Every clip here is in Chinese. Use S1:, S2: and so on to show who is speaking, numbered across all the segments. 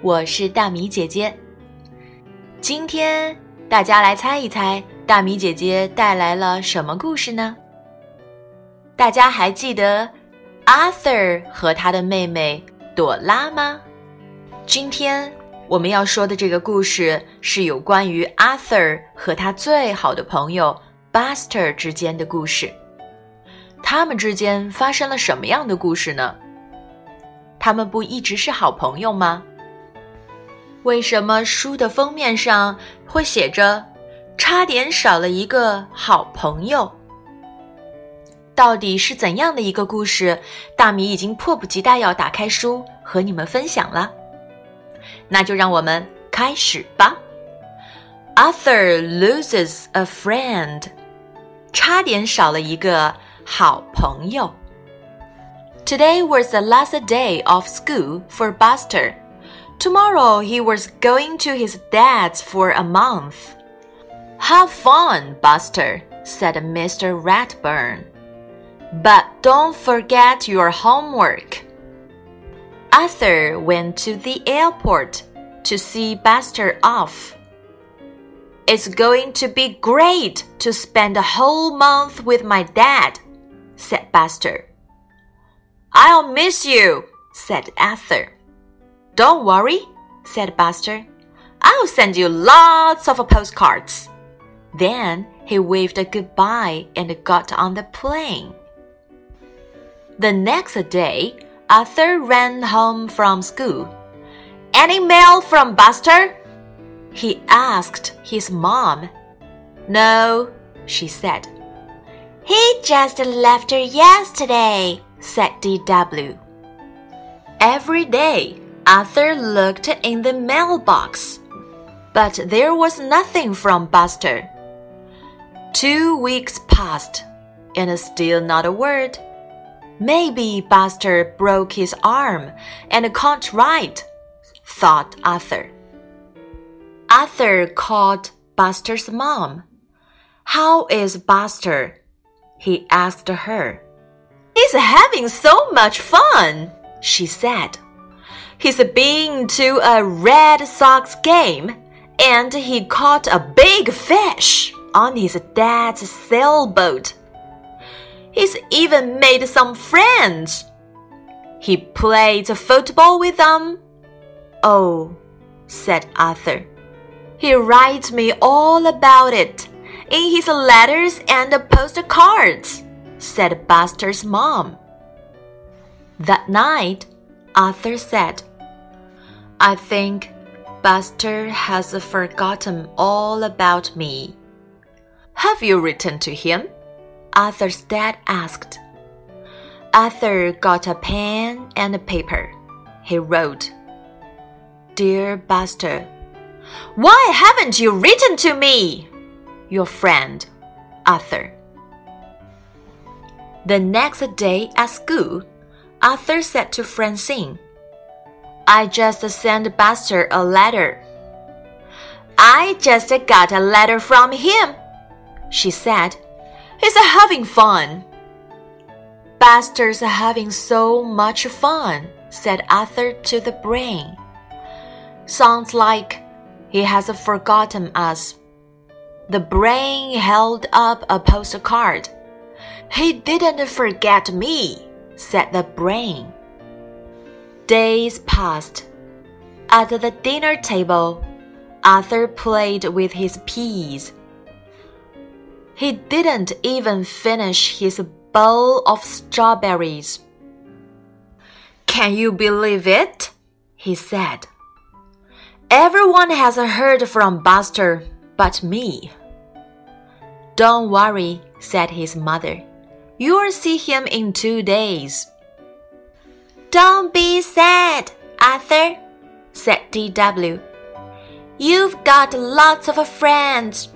S1: 我是大米姐姐。今天大家来猜一猜，大米姐姐带来了什么故事呢？大家还记得 Arthur 和他的妹妹朵拉吗？今天我们要说的这个故事是有关于 Arthur 和他最好的朋友 Buster 之间的故事。他们之间发生了什么样的故事呢？他们不一直是好朋友吗？为什么书的封面上会写着“差点少了一个好朋友”？到底是怎样的一个故事？大米已经迫不及待要打开书和你们分享了。那就让我们开始吧。Arthur loses a friend，差点少了一个好朋友。Today was the last day of school for Buster. Tomorrow he was going to his dad's for a month. Have fun, Buster, said Mr. Ratburn. But don't forget your homework. Arthur went to the airport to see Buster off. It's going to be great to spend a whole month with my dad, said Buster. I'll miss you, said Arthur. Don't worry, said Buster. I'll send you lots of postcards. Then he waved a goodbye and got on the plane. The next day, Arthur ran home from school. Any mail from Buster? He asked his mom. No, she said. He just left her yesterday, said DW. Every day, Arthur looked in the mailbox, but there was nothing from Buster. Two weeks passed, and still not a word. Maybe Buster broke his arm and can't write, thought Arthur. Arthur called Buster's mom. How is Buster? He asked her. He's having so much fun, she said. He's been to a Red Sox game and he caught a big fish on his dad's sailboat. He's even made some friends. He played football with them. Oh, said Arthur. He writes me all about it in his letters and postcards said Buster's mom. That night, Arthur said, I think Buster has forgotten all about me. Have you written to him? Arthur's dad asked. Arthur got a pen and a paper. He wrote, Dear Buster, why haven't you written to me? Your friend, Arthur. The next day at school, Arthur said to Francine, I just sent Buster a letter. I just got a letter from him, she said. He's having fun. Buster's having so much fun, said Arthur to the brain. Sounds like he has forgotten us. The brain held up a postcard. He didn't forget me, said the brain. Days passed. At the dinner table, Arthur played with his peas. He didn't even finish his bowl of strawberries. Can you believe it? he said. Everyone has heard from Buster but me. Don't worry, said his mother. You'll see him in two days. Don't be sad, Arthur, said DW. You've got lots of friends.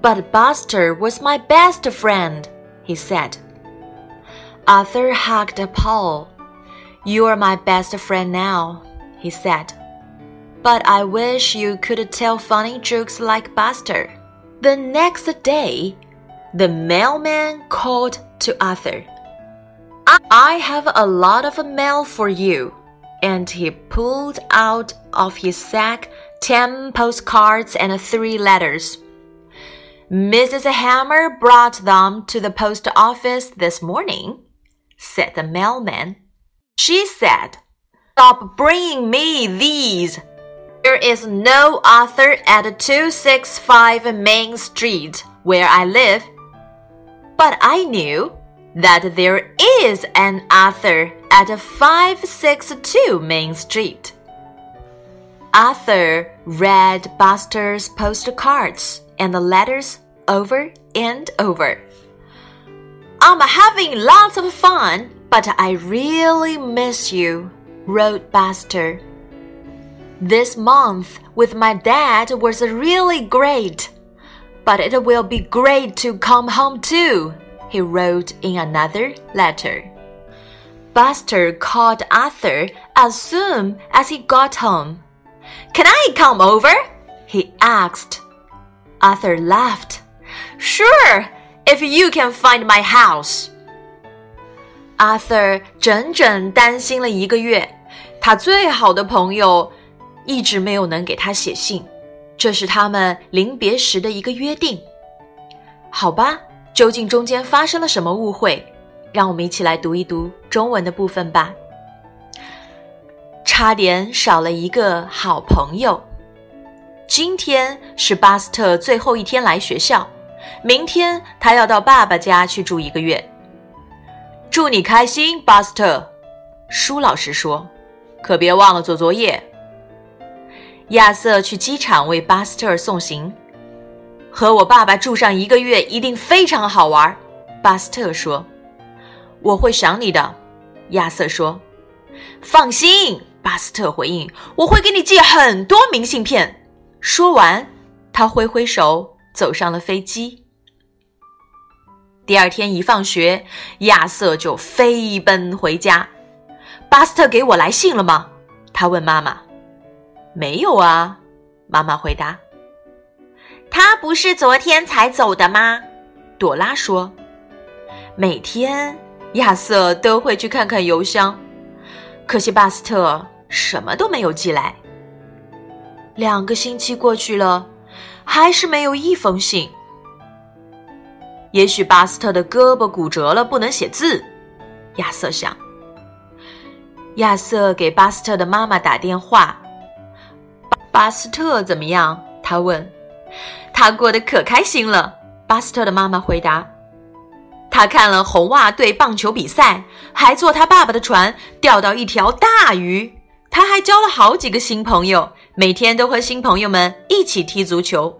S1: But Buster was my best friend, he said. Arthur hugged Paul. You're my best friend now, he said. But I wish you could tell funny jokes like Buster. The next day, the mailman called to Arthur. I have a lot of mail for you, and he pulled out of his sack ten postcards and three letters. Mrs. Hammer brought them to the post office this morning, said the mailman. She said, Stop bringing me these. There is no author at 265 Main Street, where I live. But I knew that there is an author at 562 Main Street. Arthur read Buster's postcards and the letters over and over. I'm having lots of fun, but I really miss you, wrote Buster. This month with my dad was really great, but it will be great to come home too, he wrote in another letter. Buster called Arthur as soon as he got home. Can I come over? he asked. Arthur laughed. Sure, if you can find my house. Arthur 整整担心了一个月，他最好的朋友一直没有能给他写信，这是他们临别时的一个约定。好吧， 究竟中间发生了什么误会？让我们一起来读一读中文的部分吧。差点少了一个好朋友。今天是巴斯特最后一天来学校，明天他要到爸爸家去住一个月。祝你开心，巴斯特。舒老师说：“可别忘了做作业。”亚瑟去机场为巴斯特送行。和我爸爸住上一个月一定非常好玩，巴斯特说。我会想你的，亚瑟说。放心。巴斯特回应：“我会给你寄很多明信片。”说完，他挥挥手走上了飞机。第二天一放学，亚瑟就飞奔回家。巴斯特给我来信了吗？他问妈妈。“没有啊。”妈妈回答。“他不是昨天才走的吗？”朵拉说。“每天，亚瑟都会去看看邮箱。可惜巴斯特。”什么都没有寄来。两个星期过去了，还是没有一封信。也许巴斯特的胳膊骨折了，不能写字。亚瑟想。亚瑟给巴斯特的妈妈打电话。巴斯特怎么样？他问。他过得可开心了。巴斯特的妈妈回答。他看了红袜队棒球比赛，还坐他爸爸的船钓到一条大鱼。他还交了好几个新朋友，每天都和新朋友们一起踢足球。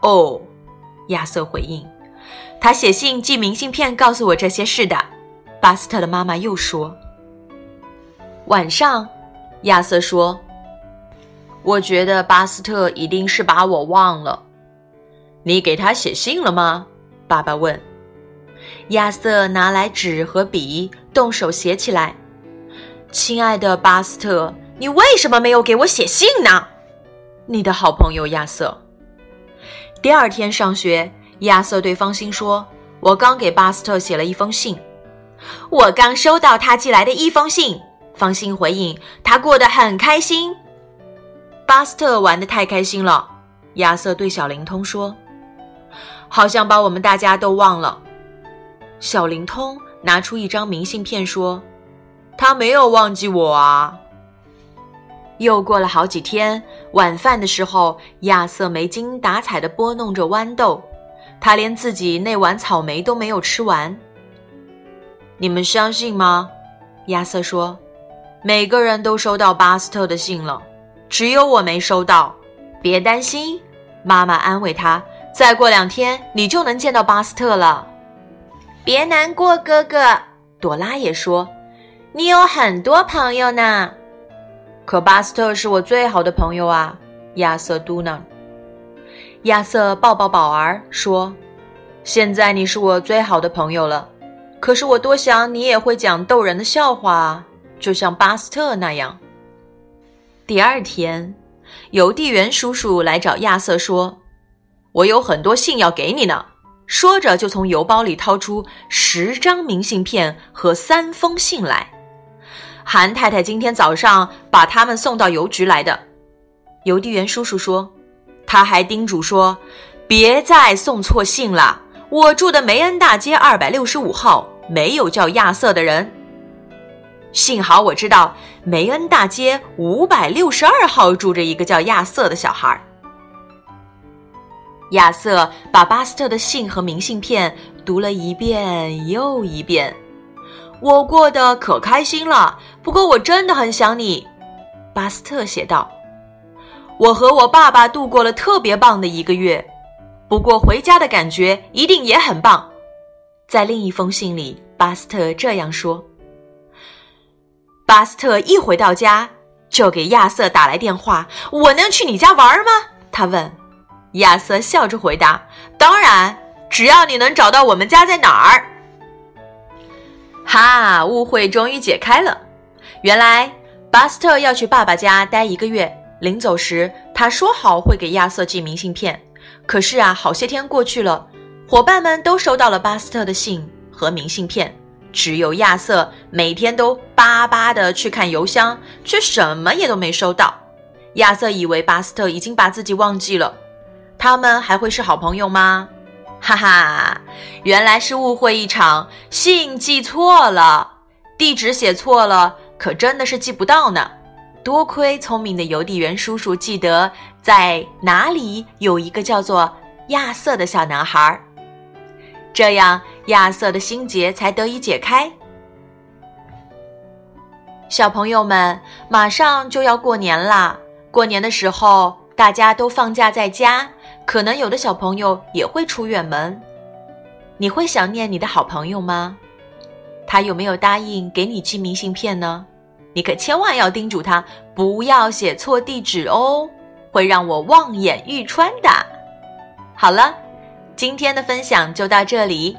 S1: 哦，亚瑟回应。他写信寄明信片告诉我这些事的。巴斯特的妈妈又说。晚上，亚瑟说：“我觉得巴斯特一定是把我忘了。”你给他写信了吗？爸爸问。亚瑟拿来纸和笔，动手写起来。亲爱的巴斯特，你为什么没有给我写信呢？你的好朋友亚瑟。第二天上学，亚瑟对方心说：“我刚给巴斯特写了一封信，我刚收到他寄来的一封信。”方心回应：“他过得很开心。”巴斯特玩的太开心了，亚瑟对小灵通说：“好像把我们大家都忘了。”小灵通拿出一张明信片说。他没有忘记我啊！又过了好几天，晚饭的时候，亚瑟没精打采地拨弄着豌豆，他连自己那碗草莓都没有吃完。你们相信吗？亚瑟说：“每个人都收到巴斯特的信了，只有我没收到。”别担心，妈妈安慰他：“再过两天，你就能见到巴斯特了。”别难过，哥哥。朵拉也说。你有很多朋友呢，可巴斯特是我最好的朋友啊！亚瑟嘟囔。亚瑟抱抱宝儿说：“现在你是我最好的朋友了，可是我多想你也会讲逗人的笑话啊，就像巴斯特那样。”第二天，邮递员叔叔来找亚瑟说：“我有很多信要给你呢。”说着就从邮包里掏出十张明信片和三封信来。韩太太今天早上把他们送到邮局来的。邮递员叔叔说，他还叮嘱说，别再送错信了。我住的梅恩大街二百六十五号没有叫亚瑟的人。幸好我知道梅恩大街五百六十二号住着一个叫亚瑟的小孩。亚瑟把巴斯特的信和明信片读了一遍又一遍。我过得可开心了，不过我真的很想你，巴斯特写道。我和我爸爸度过了特别棒的一个月，不过回家的感觉一定也很棒。在另一封信里，巴斯特这样说。巴斯特一回到家就给亚瑟打来电话：“我能去你家玩吗？”他问。亚瑟笑着回答：“当然，只要你能找到我们家在哪儿。”哈，误会终于解开了。原来巴斯特要去爸爸家待一个月，临走时他说好会给亚瑟寄明信片。可是啊，好些天过去了，伙伴们都收到了巴斯特的信和明信片。只有亚瑟每天都巴巴的去看邮箱，却什么也都没收到。亚瑟以为巴斯特已经把自己忘记了，他们还会是好朋友吗？哈哈，原来是误会一场，信寄错了，地址写错了，可真的是寄不到呢。多亏聪明的邮递员叔叔记得在哪里有一个叫做亚瑟的小男孩。这样，亚瑟的心结才得以解开。小朋友们，马上就要过年啦！过年的时候，大家都放假在家，可能有的小朋友也会出远门。你会想念你的好朋友吗？他有没有答应给你寄明信片呢？你可千万要叮嘱他，不要写错地址哦，会让我望眼欲穿的。好了。今天的分享就到这里。